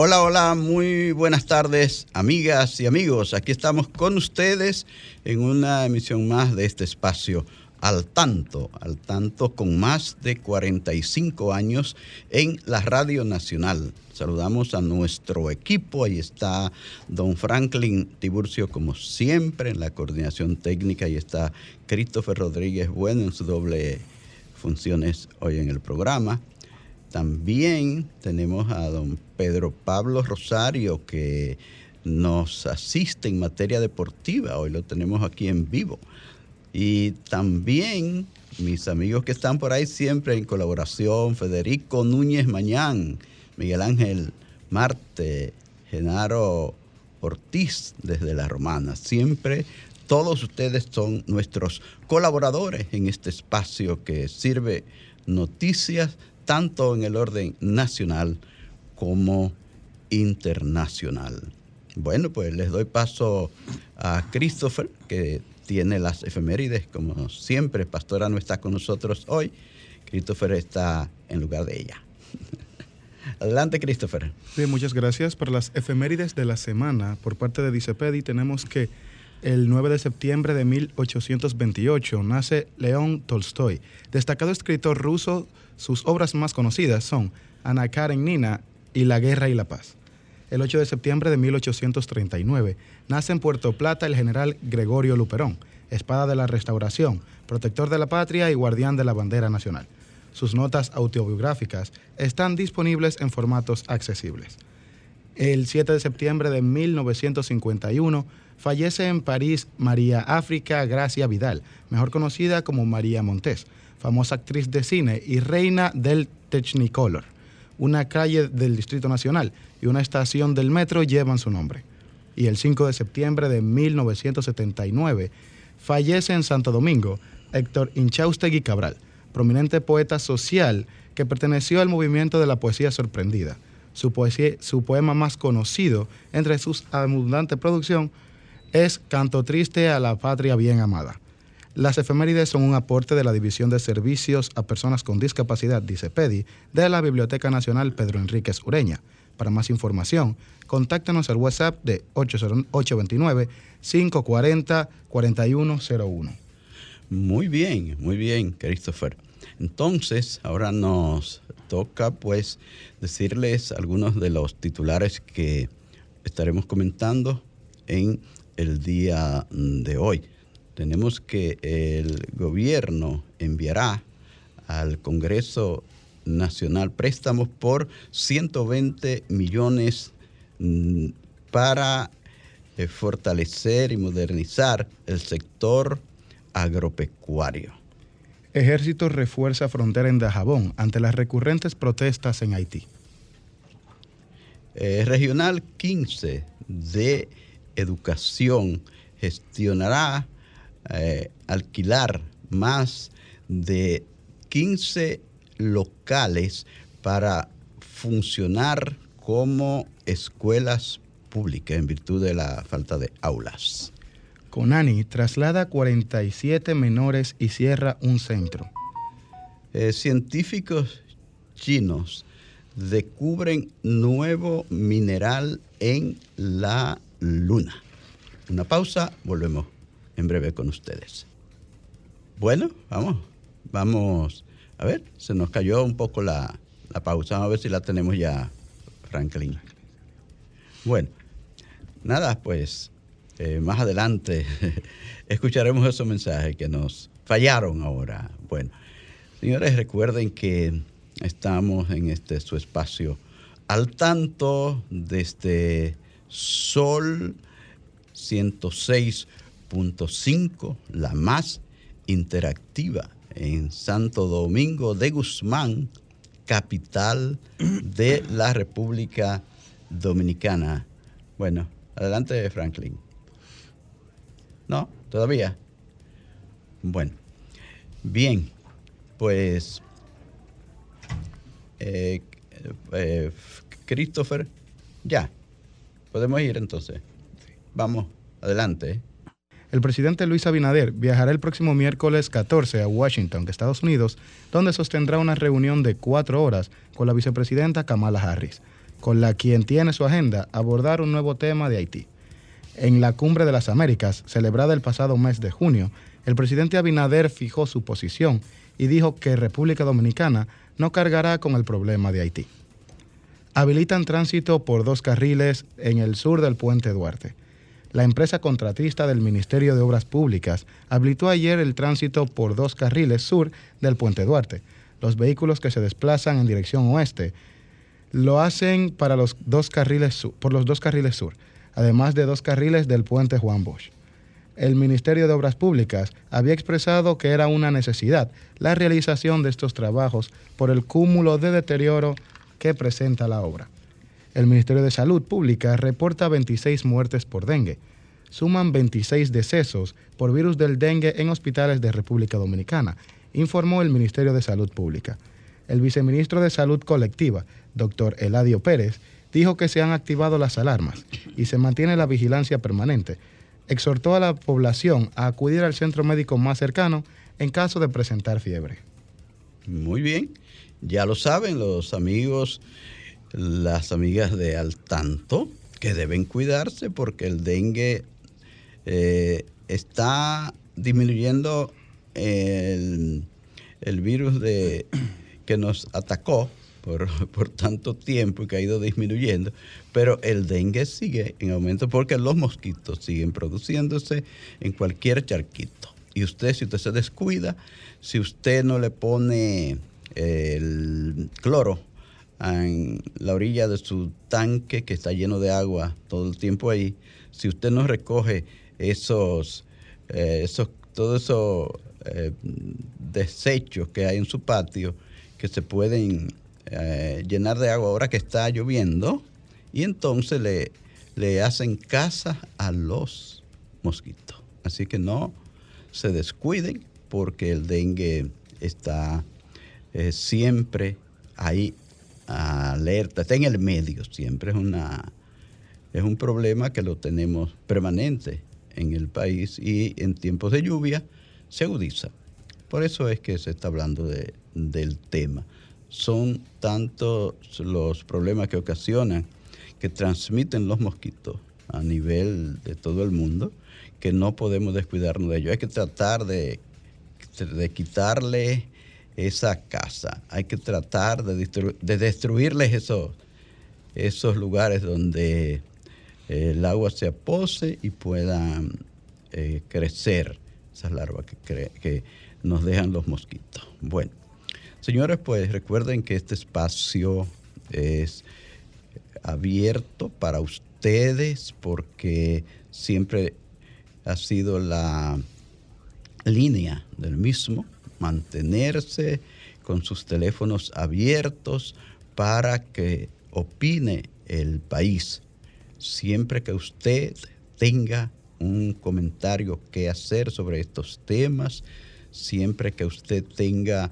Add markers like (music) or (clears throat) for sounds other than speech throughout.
Hola, hola, muy buenas tardes, amigas y amigos. Aquí estamos con ustedes en una emisión más de este espacio al tanto, al tanto con más de 45 años en la Radio Nacional. Saludamos a nuestro equipo, ahí está don Franklin Tiburcio como siempre en la coordinación técnica y está Christopher Rodríguez Bueno en su doble funciones hoy en el programa. También tenemos a don Pedro Pablo Rosario que nos asiste en materia deportiva. Hoy lo tenemos aquí en vivo. Y también mis amigos que están por ahí siempre en colaboración, Federico Núñez Mañán, Miguel Ángel Marte, Genaro Ortiz desde La Romana. Siempre todos ustedes son nuestros colaboradores en este espacio que sirve noticias tanto en el orden nacional como internacional. Bueno, pues les doy paso a Christopher, que tiene las efemérides, como siempre, Pastora no está con nosotros hoy. Christopher está en lugar de ella. (laughs) Adelante, Christopher. Bien, muchas gracias. Para las efemérides de la semana, por parte de Dicepedi, tenemos que el 9 de septiembre de 1828 nace León Tolstoy, destacado escritor ruso sus obras más conocidas son Ana Karenina y La Guerra y la Paz. El 8 de septiembre de 1839 nace en Puerto Plata el general Gregorio Luperón, espada de la restauración, protector de la patria y guardián de la bandera nacional. Sus notas autobiográficas están disponibles en formatos accesibles. El 7 de septiembre de 1951 fallece en París María África Gracia Vidal, mejor conocida como María Montés, famosa actriz de cine y reina del Technicolor. Una calle del Distrito Nacional y una estación del metro llevan su nombre. Y el 5 de septiembre de 1979 fallece en Santo Domingo Héctor Inchaustegui Cabral, prominente poeta social que perteneció al movimiento de la poesía sorprendida. Su, poema más conocido entre sus abundante producción es Canto Triste a la Patria Bien Amada. Las efemérides son un aporte de la División de Servicios a Personas con Discapacidad, dice PEDI, de la Biblioteca Nacional Pedro Enríquez Ureña. Para más información, contáctenos al WhatsApp de 829-540-4101. Muy bien, muy bien, Christopher. Entonces, ahora nos toca pues decirles algunos de los titulares que estaremos comentando en el día de hoy tenemos que el gobierno enviará al Congreso Nacional préstamos por 120 millones mm, para eh, fortalecer y modernizar el sector agropecuario. Ejército refuerza frontera en Dajabón ante las recurrentes protestas en Haití. Eh, Regional 15 de Educación gestionará eh, alquilar más de 15 locales para funcionar como escuelas públicas en virtud de la falta de aulas. Conani traslada 47 menores y cierra un centro. Eh, científicos chinos descubren nuevo mineral en la luna. Una pausa, volvemos en breve con ustedes. Bueno, vamos, vamos. A ver, se nos cayó un poco la, pausa. Vamos a ver si la tenemos ya, Franklin. Bueno, nada, pues eh, más adelante (laughs) escucharemos esos mensajes que nos fallaron ahora. Bueno, señores, recuerden que estamos en este su espacio al tanto desde Sol 106.5, la más interactiva en Santo Domingo de Guzmán, capital de la República Dominicana. Bueno, adelante Franklin. ¿No? ¿Todavía? Bueno, bien, pues eh, eh, Christopher, ya, podemos ir entonces. Vamos, adelante. El presidente Luis Abinader viajará el próximo miércoles 14 a Washington, Estados Unidos, donde sostendrá una reunión de cuatro horas con la vicepresidenta Kamala Harris, con la quien tiene su agenda abordar un nuevo tema de Haití. En la Cumbre de las Américas, celebrada el pasado mes de junio, el presidente Abinader fijó su posición y dijo que República Dominicana no cargará con el problema de Haití. Habilitan tránsito por dos carriles en el sur del puente Duarte la empresa contratista del Ministerio de Obras Públicas habilitó ayer el tránsito por dos carriles sur del puente Duarte. Los vehículos que se desplazan en dirección oeste lo hacen para los dos carriles por los dos carriles sur, además de dos carriles del puente Juan Bosch. El Ministerio de Obras Públicas había expresado que era una necesidad la realización de estos trabajos por el cúmulo de deterioro que presenta la obra. El Ministerio de Salud Pública reporta 26 muertes por dengue. Suman 26 decesos por virus del dengue en hospitales de República Dominicana, informó el Ministerio de Salud Pública. El viceministro de Salud Colectiva, doctor Eladio Pérez, dijo que se han activado las alarmas y se mantiene la vigilancia permanente. Exhortó a la población a acudir al centro médico más cercano en caso de presentar fiebre. Muy bien, ya lo saben los amigos las amigas de al tanto que deben cuidarse porque el dengue eh, está disminuyendo el, virus de, que nos atacó por, (laughs) por, tanto tiempo y que ha ido disminuyendo, pero el dengue sigue en aumento porque los mosquitos siguen produciéndose en cualquier charquito. Y usted, si usted se descuida, si usted no le pone el cloro en la orilla de su tanque que está lleno de agua todo el tiempo ahí, si usted no recoge esos, eh, esos todos esos eh, desechos que hay en su patio que se pueden eh, llenar de agua ahora que está lloviendo, y entonces le, le hacen caza a los mosquitos. Así que no se descuiden porque el dengue está siempre ahí alerta, está en el medio siempre, es, una, es un problema que lo tenemos permanente en el país y en tiempos de lluvia se agudiza. Por eso es que se está hablando de, del tema. Son tantos los problemas que ocasionan, que transmiten los mosquitos a nivel de todo el mundo, que no podemos descuidarnos de ellos. Hay que tratar de, de quitarle esa casa. Hay que tratar de, destruirles esos, esos lugares donde eh, el agua se apose y puedan eh, crecer esas larvas que, que nos dejan los mosquitos. Bueno, señores, pues recuerden que este espacio es abierto para ustedes porque siempre ha sido la línea del mismo mantenerse con sus teléfonos abiertos para que opine el país. Siempre que usted tenga un comentario que hacer sobre estos temas, siempre que usted tenga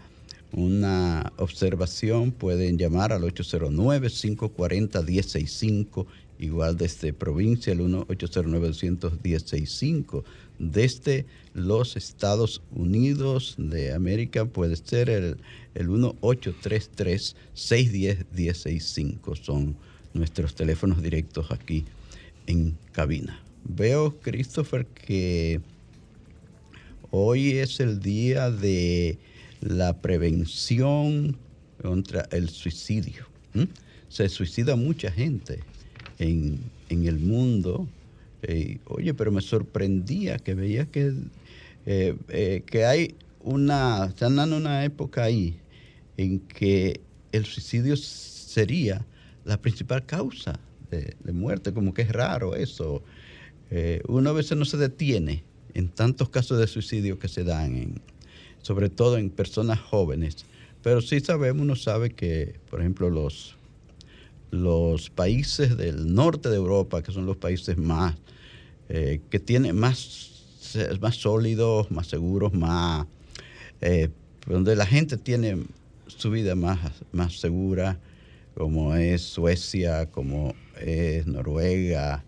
una observación, pueden llamar al 809-540-165, igual desde provincia, el 1-809-210-65 desde los Estados Unidos de América puede ser el, el 1833-610-165. Son nuestros teléfonos directos aquí en cabina. Veo, Christopher, que hoy es el día de la prevención contra el suicidio. Se suicida mucha gente en, en el mundo oye, pero me sorprendía que veía que, que hay una, están dando una época ahí en que el suicidio sería la principal causa de, muerte, como que es raro eso. Eh, uno a veces no se detiene en tantos casos de suicidio que se dan, sobre todo en personas jóvenes. Pero sí sabemos, uno sabe que, por ejemplo, los, los países del norte de Europa, que son los países más, eh, que tienen más, más sólidos, más seguros, más, eh, donde la gente tiene su vida más, más segura, como es Suecia, como es Noruega,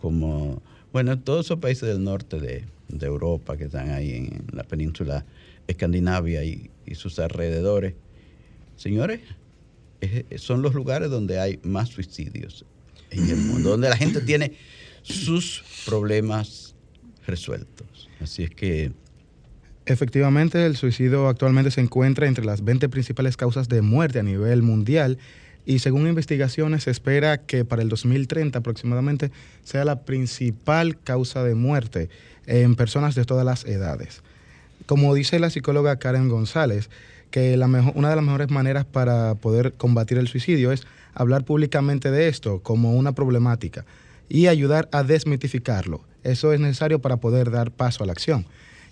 como, bueno, todos esos países del norte de, Europa que están ahí en la península escandinavia y, sus alrededores. Señores, son los lugares donde hay más suicidios en el mundo, donde la gente tiene sus problemas resueltos. Así es que Efectivamente, el suicidio actualmente se encuentra entre las 20 principales causas de muerte a nivel mundial y según investigaciones se espera que para el 2030 aproximadamente sea la principal causa de muerte en personas de todas las edades. Como dice la psicóloga Karen González, que la una de las mejores maneras para poder combatir el suicidio es hablar públicamente de esto como una problemática y ayudar a desmitificarlo. Eso es necesario para poder dar paso a la acción.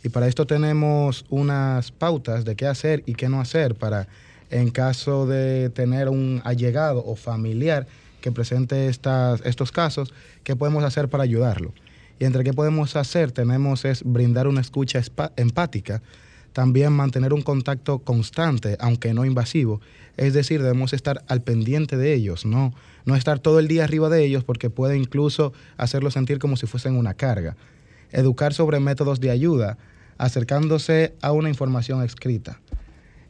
Y para esto tenemos unas pautas de qué hacer y qué no hacer para, en caso de tener un allegado o familiar que presente estas, estos casos, qué podemos hacer para ayudarlo. Y entre qué podemos hacer tenemos es brindar una escucha empática, también mantener un contacto constante, aunque no invasivo. Es decir, debemos estar al pendiente de ellos, no, no estar todo el día arriba de ellos porque puede incluso hacerlos sentir como si fuesen una carga educar sobre métodos de ayuda, acercándose a una información escrita,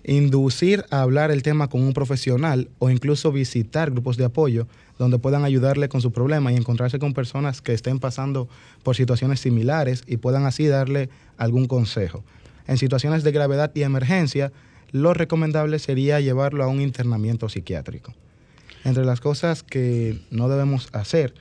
inducir a hablar el tema con un profesional o incluso visitar grupos de apoyo donde puedan ayudarle con su problema y encontrarse con personas que estén pasando por situaciones similares y puedan así darle algún consejo. En situaciones de gravedad y emergencia, lo recomendable sería llevarlo a un internamiento psiquiátrico. Entre las cosas que no debemos hacer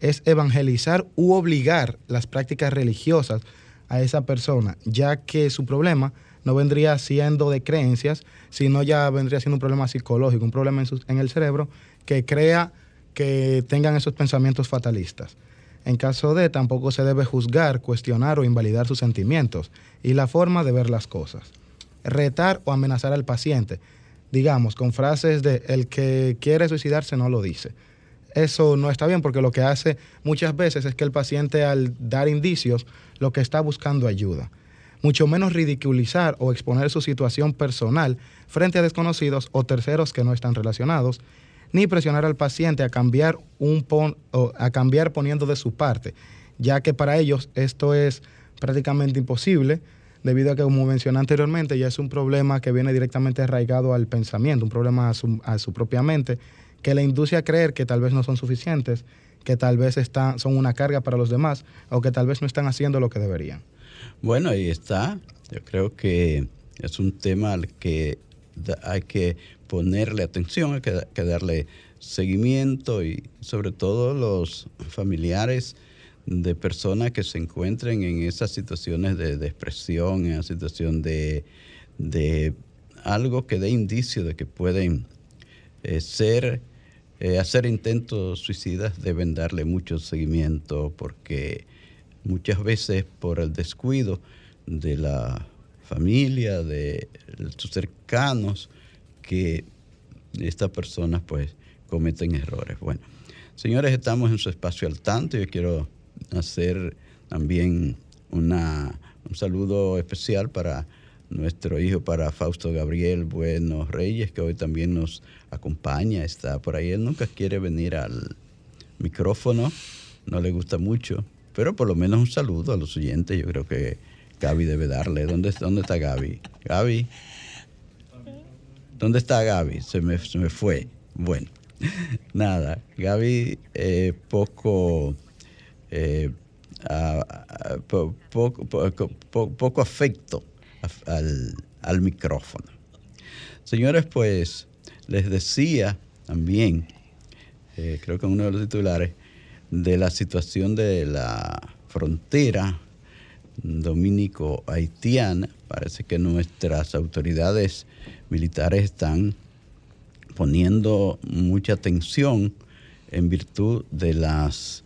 es evangelizar u obligar las prácticas religiosas a esa persona, ya que su problema no vendría siendo de creencias, sino ya vendría siendo un problema psicológico, un problema en, en el cerebro que crea que tengan esos pensamientos fatalistas. En caso de, tampoco se debe juzgar, cuestionar o invalidar sus sentimientos y la forma de ver las cosas. Retar o amenazar al paciente, digamos, con frases de el que quiere suicidarse no lo dice eso no está bien porque lo que hace muchas veces es que el paciente al dar indicios lo que está buscando ayuda. Mucho menos ridiculizar o exponer su situación personal frente a desconocidos o terceros que no están relacionados, ni presionar al paciente a cambiar, un a cambiar poniendo de su parte, ya que para ellos esto es prácticamente imposible debido a que, como mencioné anteriormente, ya es un problema que viene directamente arraigado al pensamiento, un problema a su, a su propia mente que le induce a creer que tal vez no son suficientes, que tal vez están, son una carga para los demás o que tal vez no están haciendo lo que deberían. Bueno, ahí está. Yo creo que es un tema al que hay que ponerle atención, hay que, darle seguimiento y sobre todo los familiares de personas que se encuentren en esas situaciones de depresión, en esa situación de, algo que dé indicio de que pueden eh, ser, eh, hacer intentos suicidas deben darle mucho seguimiento porque muchas veces por el descuido de la familia, de sus que estas personas pues cometen errores. Bueno, señores, estamos en su espacio al tanto. Yo quiero hacer también una, un saludo especial para nuestro hijo para Fausto Gabriel Buenos Reyes, que hoy también nos acompaña, está por ahí. Él nunca quiere venir al micrófono, no le gusta mucho, pero por lo menos un saludo a los oyentes. Yo creo que Gaby debe darle. ¿Dónde, dónde está Gaby? Gaby. ¿Dónde está Gaby? Se me, se me fue. Bueno, (laughs) nada, Gaby eh, poco, eh, poco, poco afecto al, micrófono. Señores, pues les decía también, eh, creo que uno de los titulares, de la situación de la frontera dominico-haitiana. Parece que nuestras autoridades militares están poniendo mucha atención en virtud de las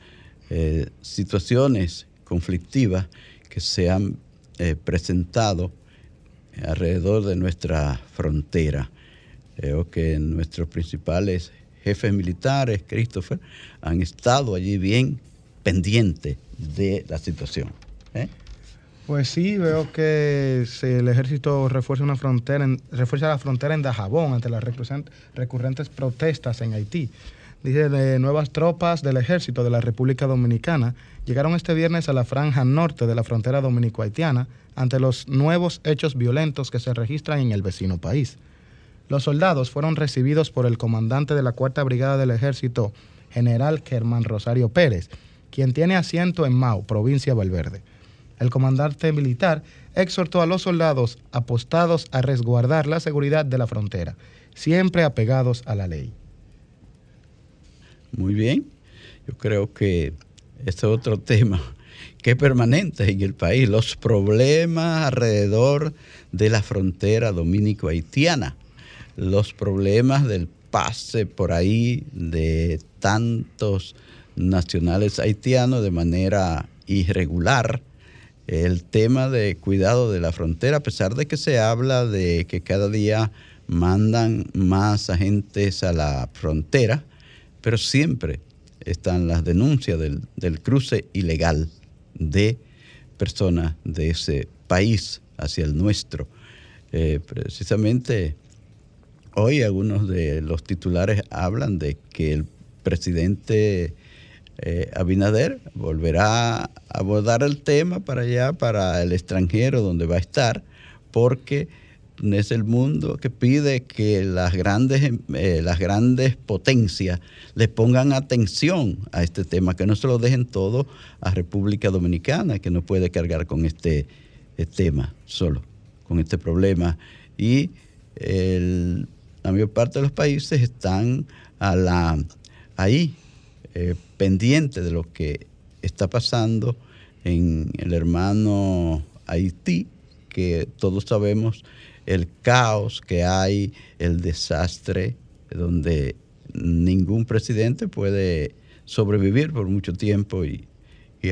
eh, situaciones conflictivas que se han eh, presentado alrededor de nuestra frontera. Creo que nuestros principales jefes militares, Christopher, han estado allí bien pendientes de la situación. ¿eh? Pues sí, veo que el ejército refuerza una frontera, refuerza la frontera en Dajabón ante las recurrentes protestas en Haití. Dice, nuevas tropas del ejército de la República Dominicana llegaron este viernes a la franja norte de la frontera dominico-haitiana ante los nuevos hechos violentos que se registran en el vecino país. Los soldados fueron recibidos por el comandante de la Cuarta Brigada del Ejército, general Germán Rosario Pérez, quien tiene asiento en Mau, provincia de Valverde. El comandante militar exhortó a los soldados apostados a resguardar la seguridad de la frontera, siempre apegados a la ley. Muy bien, yo creo que este es otro (laughs) tema que es permanente en el país, los problemas alrededor de la frontera dominico-haitiana, los problemas del pase por ahí de tantos nacionales haitianos de manera irregular, el tema de cuidado de la frontera, a pesar de que se habla de que cada día mandan más agentes a la frontera, pero siempre están las denuncias del, cruce ilegal de personas de ese país hacia el nuestro. Eh, precisamente hoy algunos de los titulares hablan de que el presidente eh, Abinader volverá a abordar el tema para allá, para el extranjero donde va a estar, porque es el mundo que pide que las grandes, eh, las grandes potencias le pongan atención a este tema, que no se lo dejen todo a República Dominicana, que no puede cargar con este, eh, tema solo, con este problema. Y la mayor parte de los países están a la, ahí, eh, pendientes de lo que está pasando en el hermano Haití, que todos sabemos el caos que hay, el desastre, donde ningún presidente puede sobrevivir por mucho tiempo y,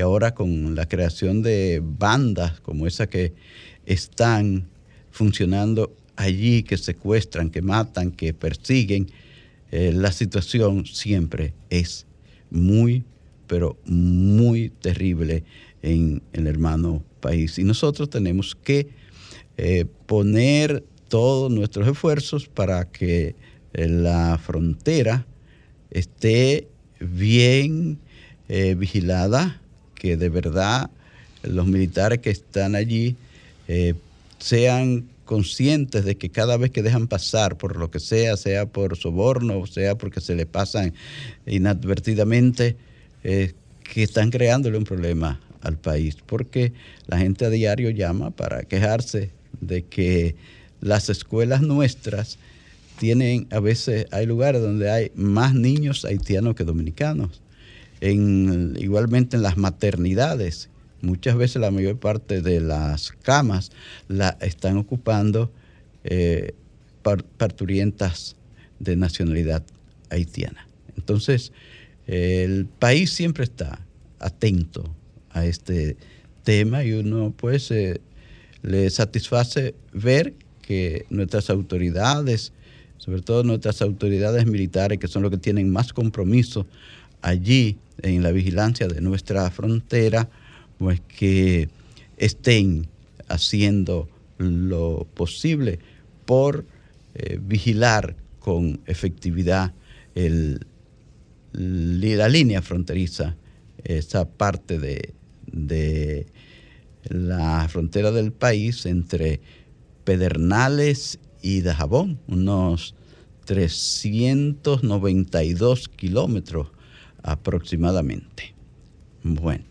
ahora con la creación de bandas como esa que están funcionando allí, que secuestran, que matan, que persiguen, eh, la situación siempre es muy, pero muy terrible en el hermano país. Y nosotros tenemos que eh, poner todos nuestros esfuerzos para que eh, la frontera esté bien eh, vigilada, que de verdad los militares que están allí sean conscientes de que cada vez que dejan pasar por lo que sea, sea por soborno, sea porque se le pasan inadvertidamente, que están creándole un problema al país, porque la gente a diario llama para quejarse de que las escuelas nuestras tienen, a veces hay lugares donde hay más niños haitianos que dominicanos. En, igualmente en las maternidades, muchas veces la mayor parte de las camas la están ocupando eh, parturientas de nacionalidad haitiana. Entonces, el país siempre está atento a este tema y uno pues eh, le satisface ver que nuestras autoridades, sobre todo nuestras autoridades militares, que son los que tienen más compromiso allí en la vigilancia de nuestra frontera, pues que estén haciendo lo posible por eh, vigilar con efectividad la línea fronteriza, esa parte de, de la frontera del país entre Pedernales y Dajabón, unos 392 kilómetros aproximadamente. Bueno,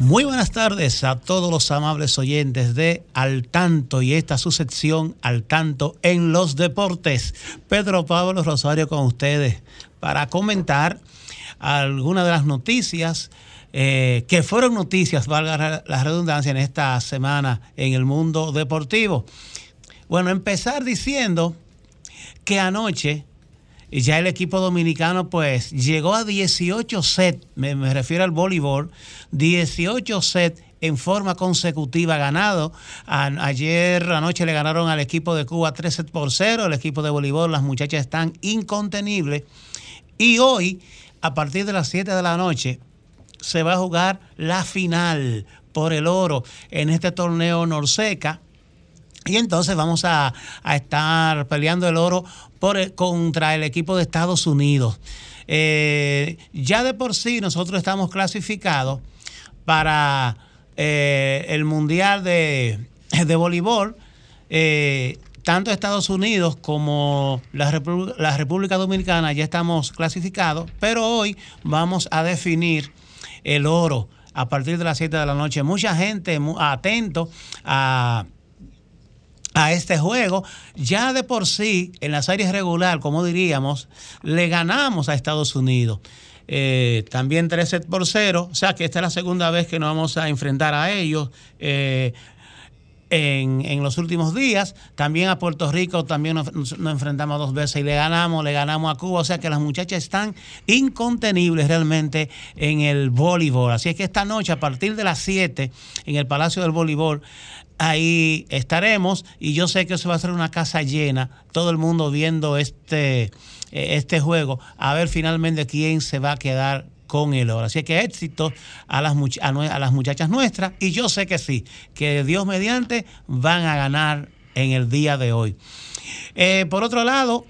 Muy buenas tardes a todos los amables oyentes de Al Tanto y esta su sección Al Tanto en los deportes. Pedro Pablo Rosario con ustedes para comentar algunas de las noticias eh, que fueron noticias, valga la redundancia, en esta semana en el mundo deportivo. Bueno, empezar diciendo que anoche ya el equipo dominicano pues llegó a 18 sets, me, refiero al voleibol, 18 sets en forma consecutiva ganado. ayer anoche le ganaron al equipo de Cuba 3 sets por 0, el equipo de voleibol, las muchachas están incontenibles. Y hoy, a partir de las 7 de la noche, se va a jugar la final por el oro en este torneo Norseca y entonces vamos a, estar peleando el oro contra el equipo de Estados Unidos. Eh, ya de por sí nosotros estamos clasificados para eh, el Mundial de, de Voleibol. Eh, tanto Estados Unidos como la, la, República Dominicana ya estamos clasificados, pero hoy vamos a definir el oro a partir de las 7 de la noche. Mucha gente atento a a este juego. Ya de por sí, en la serie regular, como diríamos, le ganamos a Estados Unidos. Eh, también 13 por 0, o sea que esta es la segunda vez que nos vamos a enfrentar a ellos. Eh, en, los últimos días. También a Puerto Rico también nos, enfrentamos dos veces y le ganamos, le ganamos a Cuba. O sea que las muchachas están incontenibles realmente en el voleibol. Así es que esta noche, a partir de las 7, en el Palacio del Voleibol, ahí estaremos y yo sé que eso va a ser una casa llena, todo el mundo viendo este, este juego, a ver finalmente quién se va a quedar con el oro. Así que éxito a las, a, las muchachas nuestras y yo sé que sí, que Dios mediante van a ganar en el día de hoy. Eh, por otro lado,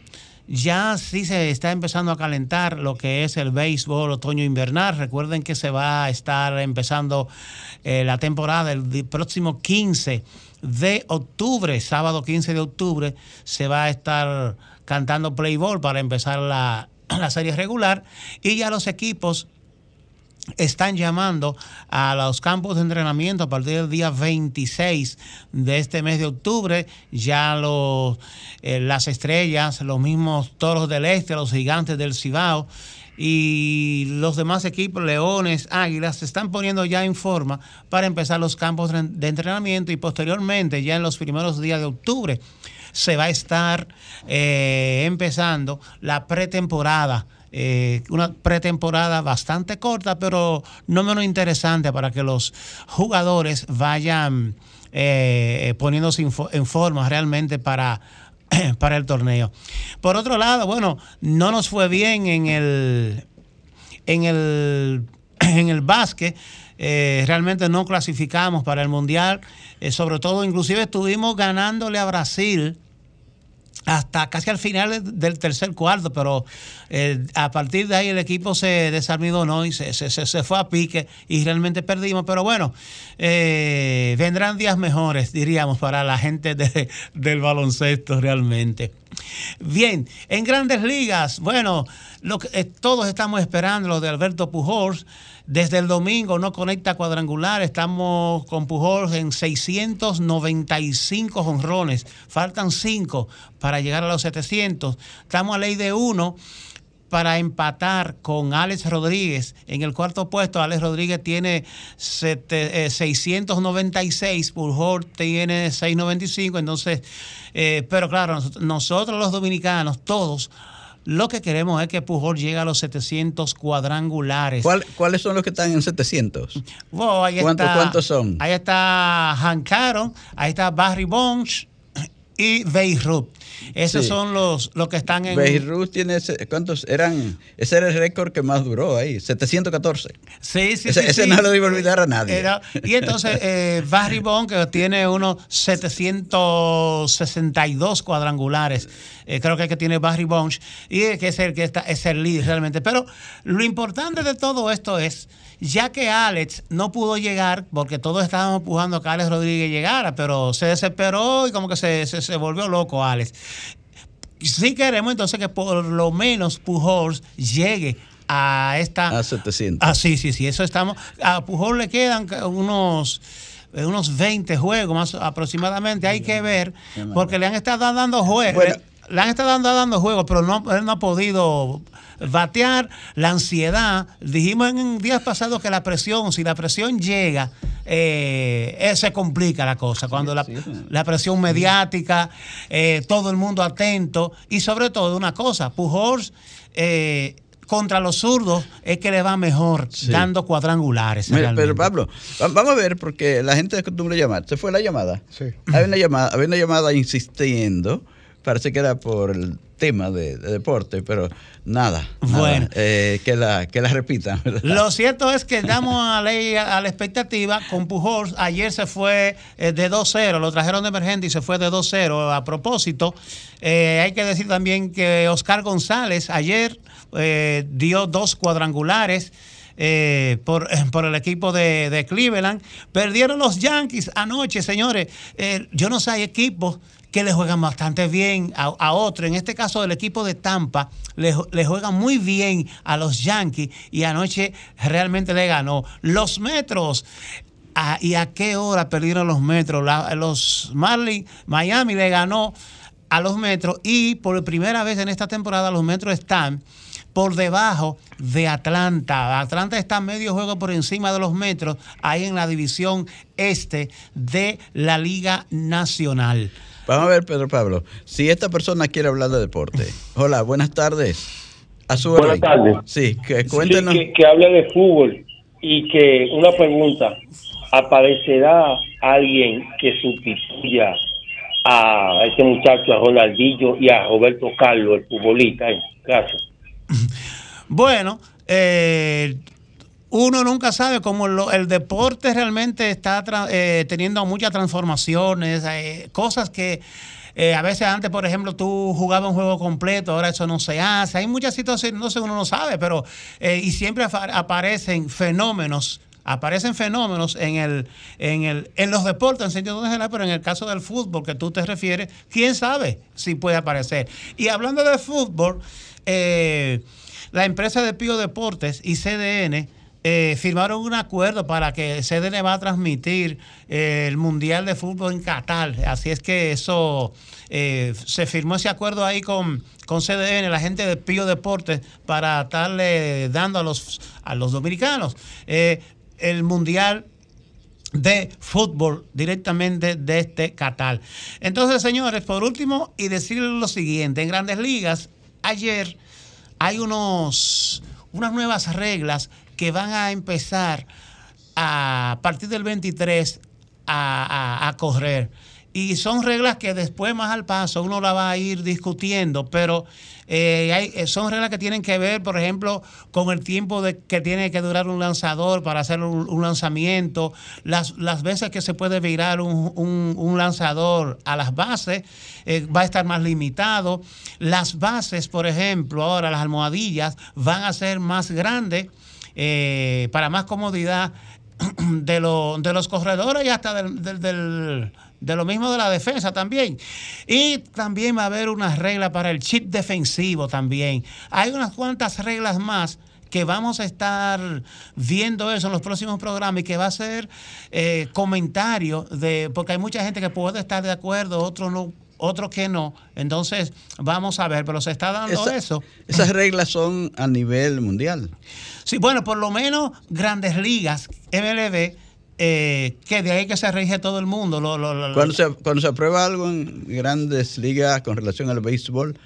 ya sí se está empezando a calentar lo que es el béisbol otoño-invernal. Recuerden que se va a estar empezando eh, la temporada el próximo 15 de octubre, sábado 15 de octubre, se va a estar cantando play para empezar la, (clears throat) la serie regular y ya los equipos están llamando a los campos de entrenamiento a partir del día 26 de este mes de octubre. Ya los, eh, las estrellas, los mismos toros del este, los gigantes del Cibao y los demás equipos, Leones, Águilas, se están poniendo ya en forma para empezar los campos de entrenamiento y posteriormente, ya en los primeros días de octubre, se va a estar eh, empezando la pretemporada. Eh, una pretemporada bastante corta, pero no menos interesante para que los jugadores vayan eh, poniéndose en forma realmente para, (clears throat) para el torneo. Por otro lado, bueno, no nos fue bien en el, en el, (clears throat) en el básquet. realmente no clasificamos para el mundial, sobre todo inclusive estuvimos ganándole a Brasil hasta casi al final del tercer cuarto, pero eh, a partir de ahí el equipo se desarmidonó y se, se, fue a pique y realmente perdimos. Pero bueno, eh, vendrán días mejores, diríamos, para la gente del baloncesto realmente. Bien, en grandes ligas, bueno, lo que, eh, todos estamos esperando lo de Alberto Pujols. Desde el domingo no conecta cuadrangular. Estamos con Pujols en 695 honrones. Faltan 5 para llegar a los 700. Estamos a ley de 1 para empatar con Alex Rodríguez en el cuarto puesto. Alex Rodríguez tiene 696, eh, Pujols tiene 695, entonces, eh, pero claro, nosotros los dominicanos, todos, lo que queremos es que Pujol llegue a los 700 cuadrangulares. ¿Cuáles son los que están en 700? ¿Cuántos, son? Ahí está Hank Aaron, ahí está Barry Bonds y Beirut. Esos Sí. son los, los que están en... Beirut tiene, ese- ¿cuántos eran? Ese era el récord que más duró ahí, 714. Sí, sí, Ese- sí, ese sí. no lo iba a olvidar a nadie. Era- y entonces (laughs) eh, Barry Bond, que tiene unos 762 cuadrangulares, eh, creo que es que tiene Barry Bonds, y que es el que está, es el líder realmente. Pero lo importante de todo esto es, ya que Alex no pudo llegar, porque todos estábamos empujando a que Alex Rodríguez llegara, pero se desesperó y como que se, se, se volvió loco Alex. Sí queremos entonces que por lo menos Pujols llegue a esta A 700. Ah, sí, sí, sí, eso estamos. A Pujol le quedan unos, unos 20 juegos más aproximadamente. Hay que ver, porque le han estado dando juegos. Bueno. Le, han estado dando, dando juegos, pero no, él no ha podido batear. La ansiedad. Dijimos en días pasados que la presión, si la presión llega, eh, eh, se complica la cosa. Cuando la, la presión mediática, eh, todo el mundo atento. Y sobre todo una cosa, Pujols. eh, contra los zurdos es que le va mejor Sí. dando cuadrangulares. Mira, pero Pablo, va- vamos a ver, porque la gente acostumbra llamar. ¿Se fue la llamada? Sí. Había una llamada, había una llamada insistiendo. Parece que era por el tema de, de deporte, pero nada. nada. Bueno. Eh, que, la, que la repitan. (laughs) ¿verdad? Lo cierto es que damos a, ley, a la expectativa con Pujols. Ayer se fue eh, de 2-0, lo trajeron de emergente y se fue de 2-0. A propósito, eh, hay que decir también que Oscar González ayer eh, dio dos cuadrangulares. eh, por, por el equipo de, de Cleveland. Perdieron los Yankees anoche, señores. Eh, yo no sé, hay equipos que le juegan bastante bien a, otro. En este caso, el equipo de Tampa le, le juega muy bien a los Yankees y anoche realmente le ganó. Los Metros. ¿Y a qué hora perdieron los Metros? Los Marlins, Miami le ganó a los Metros y por primera vez en esta temporada los Metros están por debajo de Atlanta. Atlanta está medio juego por encima de los Metros, ahí en la división este de la Liga Nacional. Vamos a ver, Pedro Pablo. Si esta persona quiere hablar de deporte. Hola, buenas tardes. A su Buenas orden. tardes. Sí, que Sí, cuéntenos. que, que hable de fútbol y que una pregunta, ¿aparecerá alguien que sustituya a ese muchacho, a Ronaldinho y a Roberto Carlos, el futbolista? Gracias. Bueno, eh, uno nunca sabe cómo lo- el deporte realmente está eh, teniendo muchas transformaciones, eh, cosas que eh, a veces antes, por ejemplo, tú jugabas un juego completo, ahora eso no se hace. Hay muchas situaciones, no sé, uno no sabe, pero eh, y siempre aparecen fenómenos. Aparecen fenómenos en el, en el, en los deportes en sentido general, pero en el caso del fútbol que tú te refieres, quién sabe si puede aparecer. Y hablando de fútbol, la empresa de Pío Deportes y CDN eh, firmaron un acuerdo para que CDN va a transmitir eh, el Mundial de Fútbol en Qatar. Así es que eso eh, se firmó ese acuerdo ahí con, con CDN, la gente de Pío Deportes, para estarle dando a los, a los dominicanos el Mundial de fútbol directamente desde Qatar. Entonces, señores, por último, y decirles lo siguiente, en grandes ligas, ayer hay unos, unas nuevas reglas que van a empezar a, partir del 23 a, a- correr. Y son reglas que después, más al paso, uno la va a ir discutiendo, pero eh, hay- eh, son reglas que tienen que ver, por ejemplo, con el tiempo de, que tiene que durar un lanzador para hacer un, lanzamiento, las, las veces que se puede virar un, un- un lanzador a las bases, eh, va a estar más limitado. Las bases, por ejemplo, ahora las almohadillas van a ser más grandes eh, para más comodidad (clears throat) de, lo- de los corredores y hasta del, del- de lo mismo de la defensa también. Y también va a haber unas reglas para el chip defensivo también. Hay unas cuantas reglas más que vamos a estar viendo eso en los próximos programas y que va a ser eh, comentario de, porque hay mucha gente que puede estar de acuerdo, otros no, otros que no. Entonces, vamos a ver, pero se está dando Esa- eso. Esas reglas son a nivel mundial. Sí, bueno, por lo menos grandes ligas, MLB, eh, que de ahí que se rige todo el mundo. Lo, lo- lo- Cuando se, cuando se aprueba algo en grandes ligas con relación al béisbol,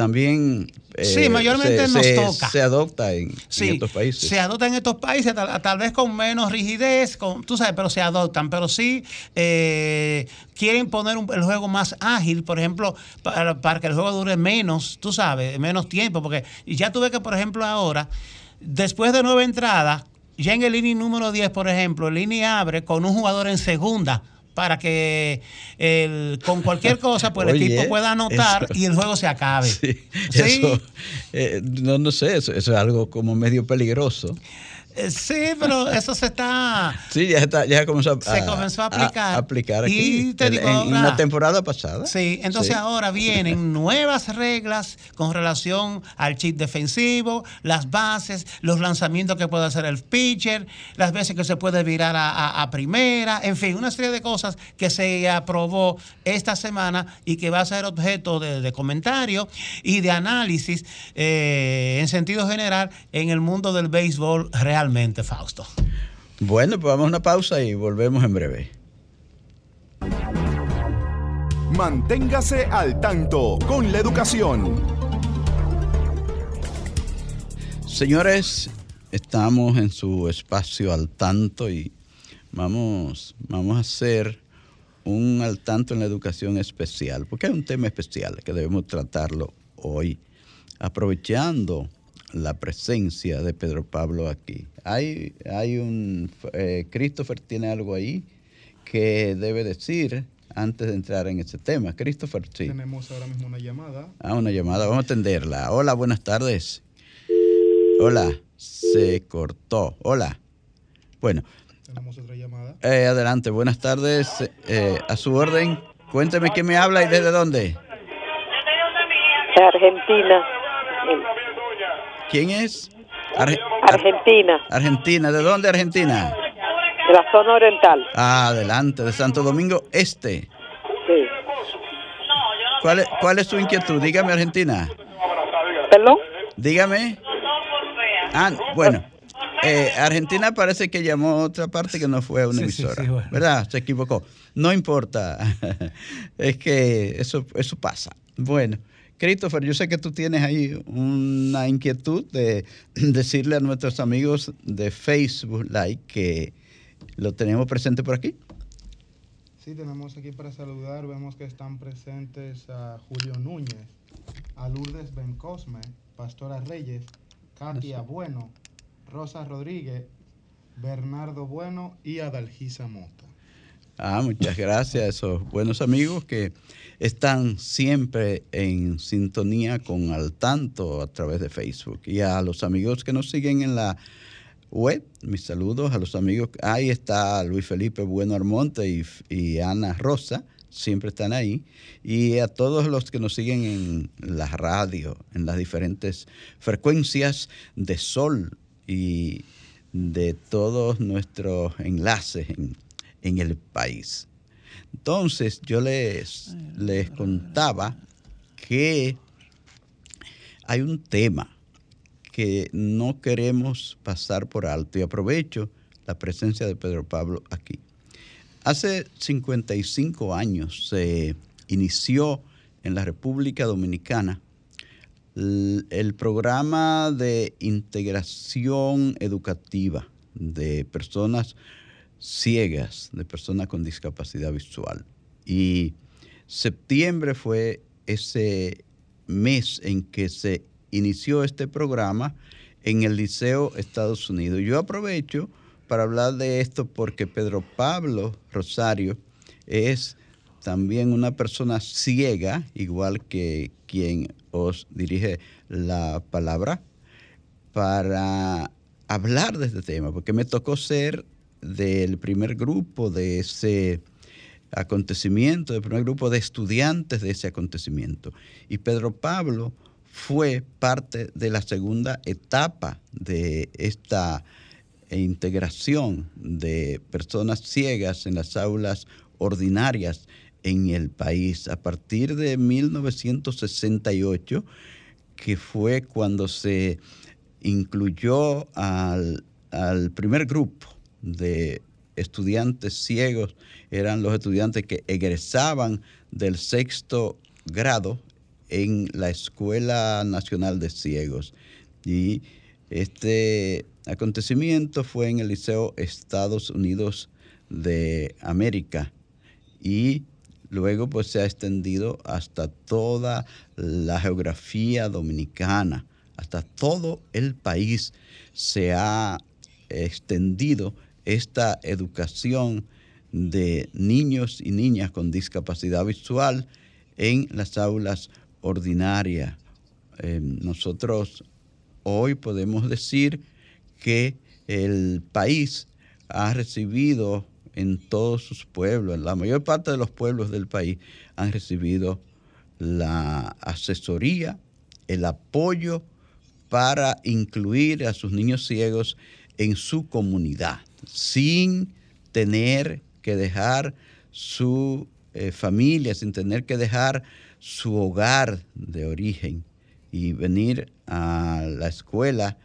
también Sí, eh, mayormente se, nos se- toca. se adopta en, en Sí, estos países. se adoptan en estos países, tal, tal vez con menos rigidez, con, tú sabes, pero se adoptan. Pero sí eh, quieren poner un- el juego más ágil, por ejemplo, para, para que el juego dure menos, tú sabes, menos tiempo. Porque ya tú ves que, por ejemplo, ahora, después de nueve entradas, ya en el inning número 10, por ejemplo, el inning abre con un jugador en segunda para que el- con cualquier cosa pues el equipo pueda anotar eso- y el juego se acabe. (laughs) Sí, Sí. Eso, eh, no, no sé, eso, eso es algo como medio peligroso. Eh, Sí, pero eso se está. (laughs) Sí, ya, está, ya comenzó a, Se comenzó a aplicar. aplicar Y aquí. te en- digo en, ahora- la temporada pasada. Sí, entonces Sí. ahora vienen (laughs) nuevas reglas con relación al chip defensivo, las bases, los lanzamientos que puede hacer el pitcher, las veces que se puede virar a, a- a primera, en fin, una serie de cosas que se aprobó esta semana y que va a ser objeto de, de comentario y de análisis eh, en sentido general en el mundo del béisbol realmente, Fausto. Bueno, pues vamos a una pausa y volvemos en breve. Manténgase al tanto con la educación. Señores, estamos en su espacio al tanto y vamos, vamos a hacer un al tanto en la educación especial, porque hay un tema especial que debemos tratarlo hoy, aprovechando la presencia de Pedro Pablo aquí. Hay, hay un, eh, Christopher tiene algo ahí que debe decir antes de entrar en ese tema. Christopher, sí. Tenemos ahora mismo una llamada. Ah, una llamada, vamos a atenderla. Hola, buenas tardes. Hola, se cortó. Hola. Bueno, Tenemos otra llamada. eh, adelante, buenas tardes. eh, a su orden, cuénteme quién me habla y desde dónde. De Argentina. ¿Quién es? Arge- Argentina, Argentina, ¿de dónde Argentina? de la zona oriental. Ah, adelante, de Santo Domingo Este. Sí. ¿Cuál es, cuál es su inquietud? Dígame, Argentina. ¿Perdón? Dígame. Ah, bueno. eh, Argentina parece que llamó a otra parte que no fue a una Sí, sí, emisora. sí, bueno. ¿Verdad? Se equivocó. No importa. (laughs) es que eso, eso pasa. Bueno, Christopher, yo sé que tú tienes ahí una inquietud de (clears throat) decirle a nuestros amigos de Facebook Like que lo tenemos presente por aquí. Sí, tenemos aquí para saludar. Vemos que están presentes a Julio Núñez, a Lourdes Bencosme, Pastora Reyes, Katia Bueno, Rosa Rodríguez, Bernardo Bueno y Adalgisa Mota. Ah, muchas gracias a esos buenos amigos que están siempre en sintonía con Al Tanto a través de Facebook. Y a los amigos que nos siguen en la web, mis saludos a los amigos. Ahí está Luis Felipe Bueno Armonte y, y Ana Rosa, siempre están ahí. Y a todos los que nos siguen en la radio, en las diferentes frecuencias de sol y de todos nuestros enlaces en, en el país. Entonces yo les, les contaba que hay un tema que no queremos pasar por alto y aprovecho la presencia de Pedro Pablo aquí. Hace 55 años se inició en la República Dominicana el programa de integración educativa de personas ciegas, de personas con discapacidad visual. Y septiembre fue ese mes en que se inició este programa en el Liceo Estados Unidos. Yo aprovecho para hablar de esto porque Pedro Pablo Rosario es también una persona ciega, igual que quien os dirige la palabra, para hablar de este tema, porque me tocó ser del primer grupo de ese acontecimiento, del primer grupo de estudiantes de ese acontecimiento. Y Pedro Pablo fue parte de la segunda etapa de esta integración de personas ciegas en las aulas ordinarias en el país a partir de 1968, que fue cuando se incluyó al, al primer grupo de estudiantes ciegos, eran los estudiantes que egresaban del sexto grado en la Escuela Nacional de Ciegos. Y este acontecimiento fue en el Liceo Estados Unidos de América y luego pues se ha extendido hasta toda la geografía dominicana, hasta todo el país se ha extendido esta educación de niños y niñas con discapacidad visual en las aulas ordinarias. Eh, nosotros hoy podemos decir que el país ha recibido en todos sus pueblos, la mayor parte de los pueblos del país han recibido la asesoría, el apoyo para incluir a sus niños ciegos en su comunidad, sin tener que dejar su eh, familia, sin tener que dejar su hogar de origen y venir a la escuela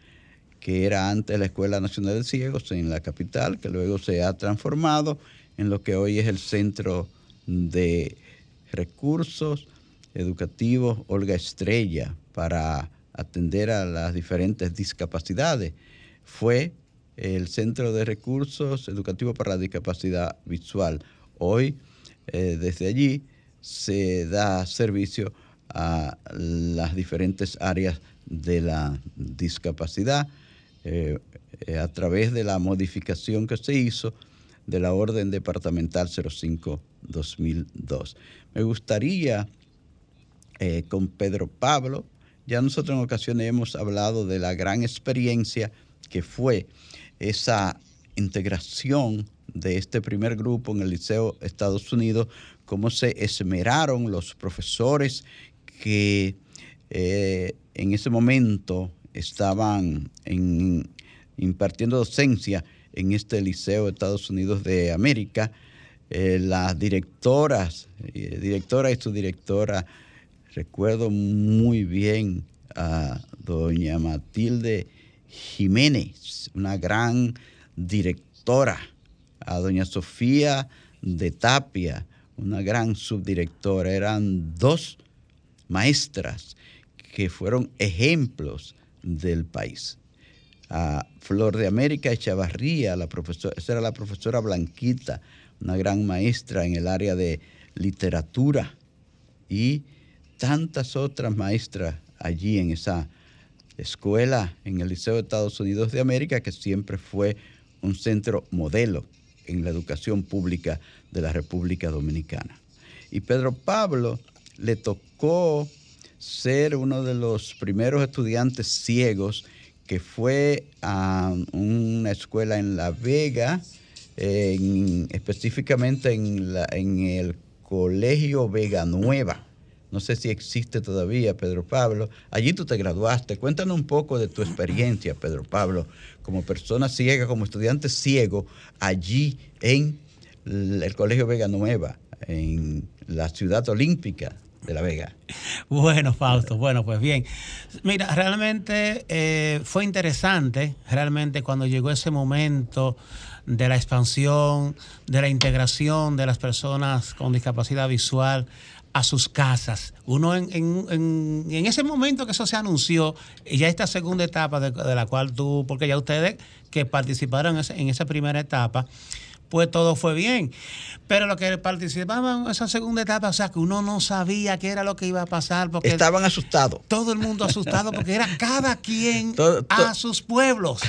que era antes la Escuela Nacional de Ciegos en la capital, que luego se ha transformado en lo que hoy es el Centro de Recursos Educativos Olga Estrella para atender a las diferentes discapacidades. Fue el Centro de Recursos Educativos para la Discapacidad Visual. Hoy, eh, desde allí, se da servicio a las diferentes áreas de la discapacidad eh, eh, a través de la modificación que se hizo de la Orden Departamental 05-2002. Me gustaría, con Pedro Pablo, ya nosotros en ocasiones hemos hablado de la gran experiencia que fue esa integración de este primer grupo en el Liceo Estados Unidos, cómo se esmeraron los profesores que en ese momento estaban impartiendo docencia en este Liceo Estados Unidos de América. Eh, las directoras, eh, directora y su directora, recuerdo muy bien a doña Matilde Jiménez, una gran directora, a doña Sofía de Tapia, una gran subdirectora. Eran dos maestras que fueron ejemplos del país. A Flor de América Echavarría, la profesora, esa era la profesora Blanquita, una gran maestra en el área de literatura y tantas otras maestras allí en esa escuela en el Liceo de Estados Unidos de América que siempre fue un centro modelo en la educación pública de la República Dominicana. Y Pedro Pablo le tocó ser uno de los primeros estudiantes ciegos que fue a una escuela en La Vega, específicamente en, en el Colegio Vega Nueva. No sé si existe todavía, Pedro Pablo. Allí tú te graduaste. Cuéntanos un poco de tu experiencia, Pedro Pablo, como persona ciega, como estudiante ciego, allí en el Colegio Vega Nueva, en la ciudad olímpica de La Vega. Bueno, Fausto, bueno, pues bien. Mira, realmente eh, fue interesante, realmente cuando llegó ese momento de la expansión, de la integración de las personas con discapacidad visual a sus casas. Uno en, en, en, ese momento que eso se anunció, ya esta segunda etapa de, de, la cual tú, porque ya ustedes que participaron en esa primera etapa, pues todo fue bien. Pero los que participaban en esa segunda etapa, o sea, que uno no sabía qué era lo que iba a pasar. Porque Estaban asustados. Todo el mundo asustado porque era cada quien (laughs) a sus pueblos.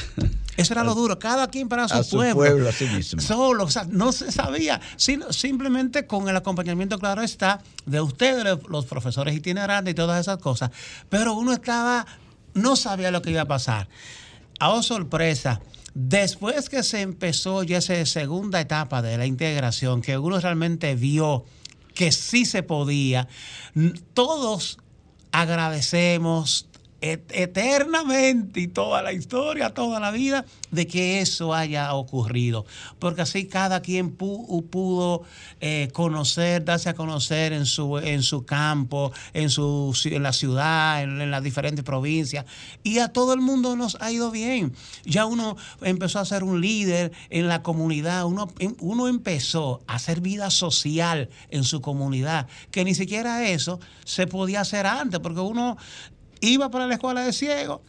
Eso era lo duro, cada quien para su, a su pueblo. pueblo. Así mismo. Solo, o sea, no se sabía, sino simplemente con el acompañamiento, claro está, de ustedes, los profesores itinerantes y todas esas cosas. Pero uno estaba, no sabía lo que iba a pasar. A oh, sorpresa, Después que se empezó ya esa segunda etapa de la integración, que uno realmente vio que sí se podía, todos agradecemos eternamente y toda la historia, toda la vida, de que eso haya ocurrido. Porque así cada quien pu- pudo eh, conocer, darse a conocer en su, en su campo, en, su, en la ciudad, en, en las diferentes provincias. Y a todo el mundo nos ha ido bien. Ya uno empezó a ser un líder en la comunidad, uno, em- uno empezó a hacer vida social en su comunidad, que ni siquiera eso se podía hacer antes, porque uno iba para la escuela de ciegos.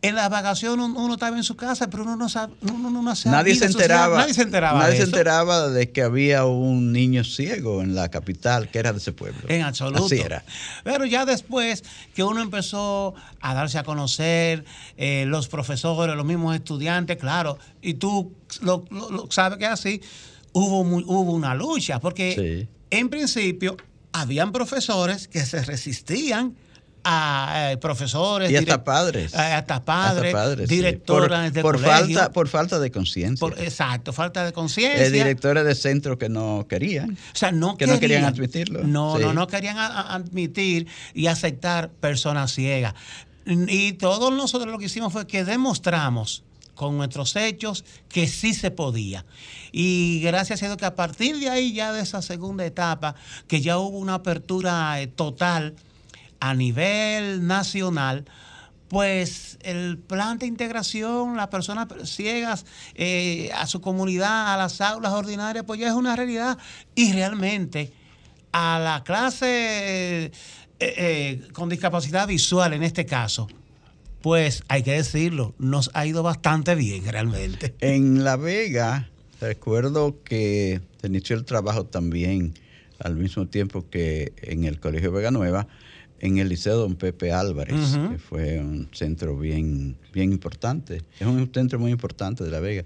En las vacaciones uno, uno estaba en su casa, pero uno no sabe, uno, no hacía Nadie se enteraba. Nadie se enteraba. nadie de se enteraba de que había un niño ciego en la capital que era de ese pueblo. En absoluto. Así era. Pero ya después que uno empezó a darse a conocer, eh, los profesores, los mismos estudiantes, claro, y tú lo, lo- lo sabes que así, hubo, mu- hubo una lucha, porque en principio habían profesores que se resistían a eh, profesores, Y hasta padres. eh, hasta padres, Hasta padres, sí. directoras por, de por colegio. falta por falta de conciencia. Exacto, falta de conciencia. Eh, directores de centro que no querían. O sea, no que no querían admitirlo. No, Sí. no, no querían a- admitir y aceptar personas ciegas. Y todos nosotros lo que hicimos fue que demostramos con nuestros hechos que sí se podía. Y gracias a Dios que a partir de ahí, ya de esa segunda etapa, que ya hubo una apertura eh, total a nivel nacional, pues el plan de integración, las personas ciegas eh, a su comunidad, a las aulas ordinarias, pues ya es una realidad. Y realmente a la clase eh, eh, con discapacidad visual, en este caso, pues hay que decirlo, nos ha ido bastante bien realmente. (laughs) En La Vega, recuerdo que se inició el trabajo también al mismo tiempo que en el Colegio Vega Nueva, en el Liceo Don Pepe Álvarez, que fue un centro bien, bien importante. Es un centro muy importante de La Vega.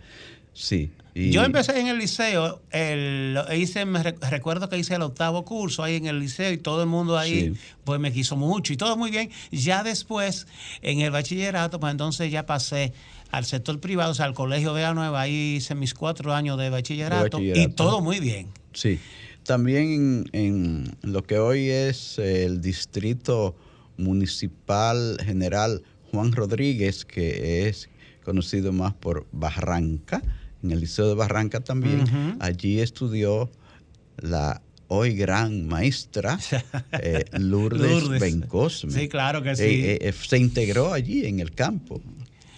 Sí. y- Yo empecé en el liceo, el, hice, me re- recuerdo que hice el octavo curso ahí en el liceo y todo el mundo ahí Sí. pues me quiso mucho y todo muy bien. Ya después, en el bachillerato, pues entonces ya pasé al sector privado, o sea, al Colegio Vega Nueva, ahí hice mis cuatro años de bachillerato, y bachillerato. todo muy bien. Sí. También en, en lo que hoy es el Distrito Municipal General Juan Rodríguez, que es conocido más por Barranca, en el Liceo de Barranca también, allí estudió la hoy gran maestra (laughs) eh, Lourdes, Lourdes. Bencosme. Sí, claro que sí. Eh, eh, se integró allí en el campo.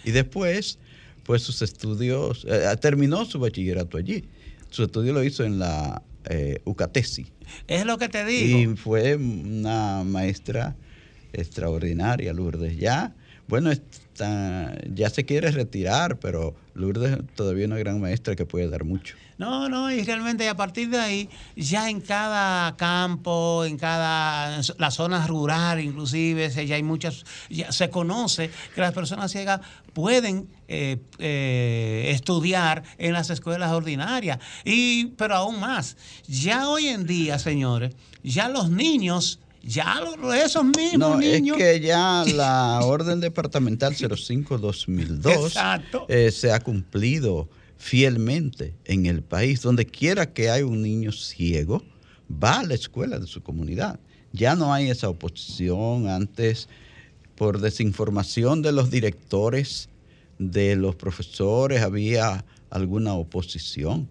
Y después, pues sus estudios, eh, terminó su bachillerato allí. Su estudio lo hizo en la eh, UCATESI. Es lo que te digo. Y fue una maestra extraordinaria, Lourdes. Ya, bueno, está- ya se quiere retirar, pero Lourdes es todavía una gran maestra que puede dar mucho. No, no, y realmente a partir de ahí, ya en cada campo, en cada, la zona rural inclusive, ya hay muchas, ya se conoce que las personas ciegas pueden eh, eh, estudiar en las escuelas ordinarias. Y, pero aún más, ya hoy en día, señores, ya los niños, ya esos mismos No, niños... es que ya la orden departamental (laughs) 05-2002 Exacto. eh, se ha cumplido fielmente en el país. Donde quiera que hay un niño ciego, va a la escuela de su comunidad. Ya no hay esa oposición. Antes, por desinformación de los directores, de los profesores, había alguna oposición.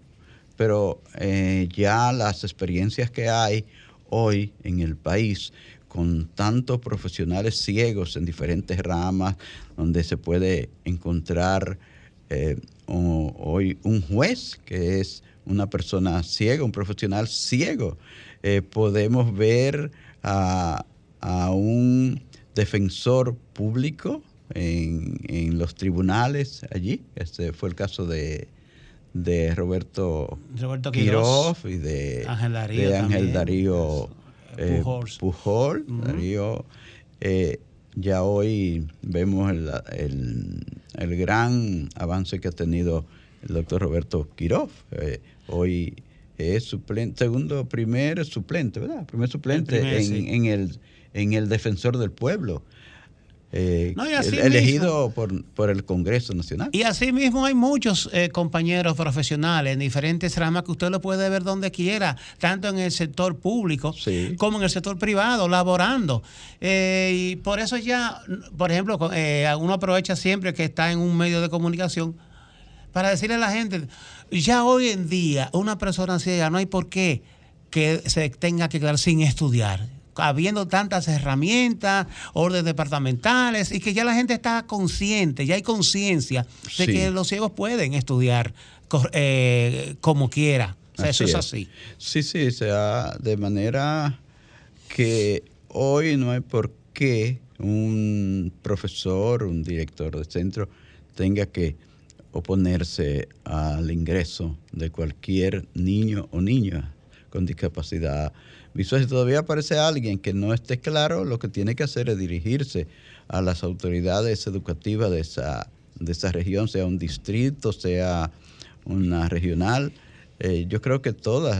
Pero eh, ya las experiencias que hay hoy en el país con tantos profesionales ciegos en diferentes ramas, donde se puede encontrar eh, hoy un juez que es una persona ciega, un profesional ciego. Eh, podemos ver a, a un defensor público en, en los tribunales allí. Este fue el caso de, de Roberto, Roberto Quiroz y de Ángel Darío de Ángel también. Darío eh. Pujol. Darío. Eh, ya hoy vemos el, el- el gran avance que ha tenido el doctor Roberto Quiroz. Eh, hoy es suplente, segundo, primer suplente, ¿verdad? Primer suplente primer, en, sí. en el, en el defensor del pueblo. Eh, No, elegido por, por el Congreso Nacional. Y así mismo hay muchos eh, compañeros profesionales en diferentes ramas que usted lo puede ver donde quiera, tanto en el sector público Sí. como en el sector privado, laborando. Eh, y por eso ya, por ejemplo, uno aprovecha siempre que está en un medio de comunicación para decirle a la gente, ya hoy en día una persona ciega no hay por qué que se tenga que quedar sin estudiar. Habiendo tantas herramientas, órdenes departamentales, y que ya la gente está consciente, ya hay conciencia de Sí. que los ciegos pueden estudiar eh, como quiera. O sea, eso es así. Sí, sí, o sea, de manera que hoy no hay por qué un profesor, un director de centro tenga que oponerse al ingreso de cualquier niño o niña con discapacidad visual. Si todavía aparece alguien que no esté claro, lo que tiene que hacer es dirigirse a las autoridades educativas de esa, de esa región, sea un distrito, sea una regional. Eh, yo creo que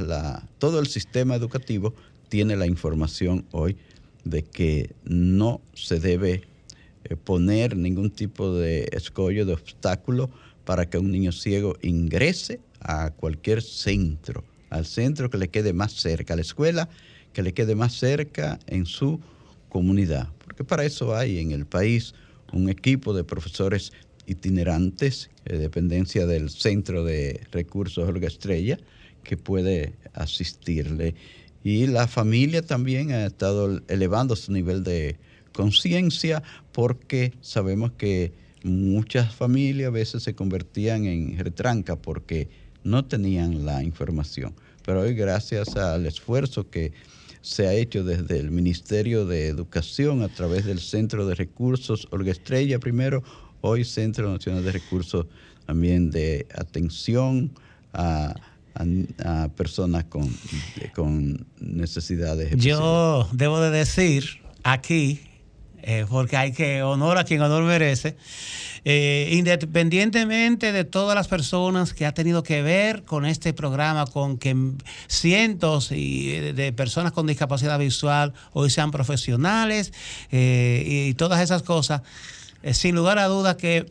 la, todo el sistema educativo tiene la información hoy de que no se debe eh, poner ningún tipo de escollo, de obstáculo para que un niño ciego ingrese a cualquier centro, al centro que le quede más cerca, a la escuela que le quede más cerca en su comunidad. Porque para eso hay en el país un equipo de profesores itinerantes, dependencia del Centro de Recursos Olga Estrella, que puede asistirle. Y la familia también ha estado elevando su nivel de conciencia porque sabemos que muchas familias a veces se convertían en retranca porque no tenían la información. Pero hoy gracias al esfuerzo que se ha hecho desde el Ministerio de Educación a través del Centro de Recursos Olga Estrella primero, hoy Centro Nacional de Recursos también de atención a, a- a personas con, con necesidades especiales. Yo debo de decir aquí, eh, porque hay que honor a quien honor merece, eh, independientemente de todas las personas que ha tenido que ver con este programa, con que cientos y, eh, de personas con discapacidad visual hoy sean profesionales y todas esas cosas, sin lugar a dudas que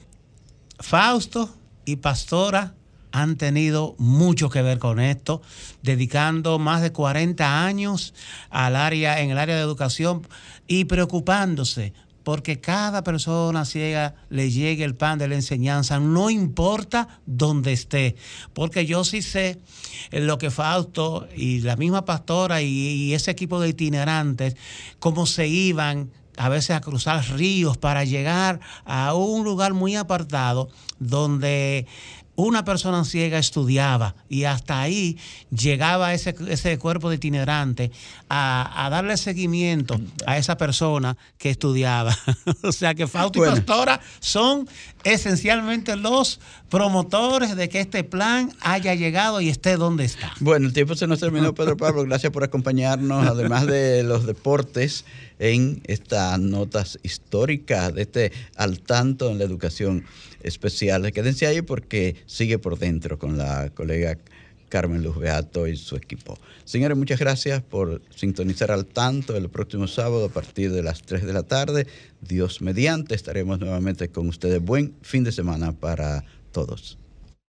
Fausto y Pastora han tenido mucho que ver con esto, dedicando más de 40 años al área, en el área de educación y preocupándose porque cada persona ciega le llegue el pan de la enseñanza, no importa dónde esté, porque yo sí sé lo que Fausto y la misma pastora y ese equipo de itinerantes, cómo se iban a veces a cruzar ríos para llegar a un lugar muy apartado donde una persona ciega estudiaba y hasta ahí llegaba ese, ese cuerpo de itinerante a, a darle seguimiento a esa persona que estudiaba. (laughs) o sea que Fausto Bueno. y Pastora son esencialmente los promotores de que este plan haya llegado y esté donde está. Bueno, el tiempo se nos terminó, Pedro Pablo. Gracias por acompañarnos, además de los deportes, en estas notas históricas, de este al tanto en la educación especial. Quédense ahí porque sigue por dentro con la colega Carmen Luz Beato y su equipo. Señores, muchas gracias por sintonizar al tanto el próximo sábado a partir de las 3 de la tarde. Dios mediante, estaremos nuevamente con ustedes. Buen fin de semana para todos.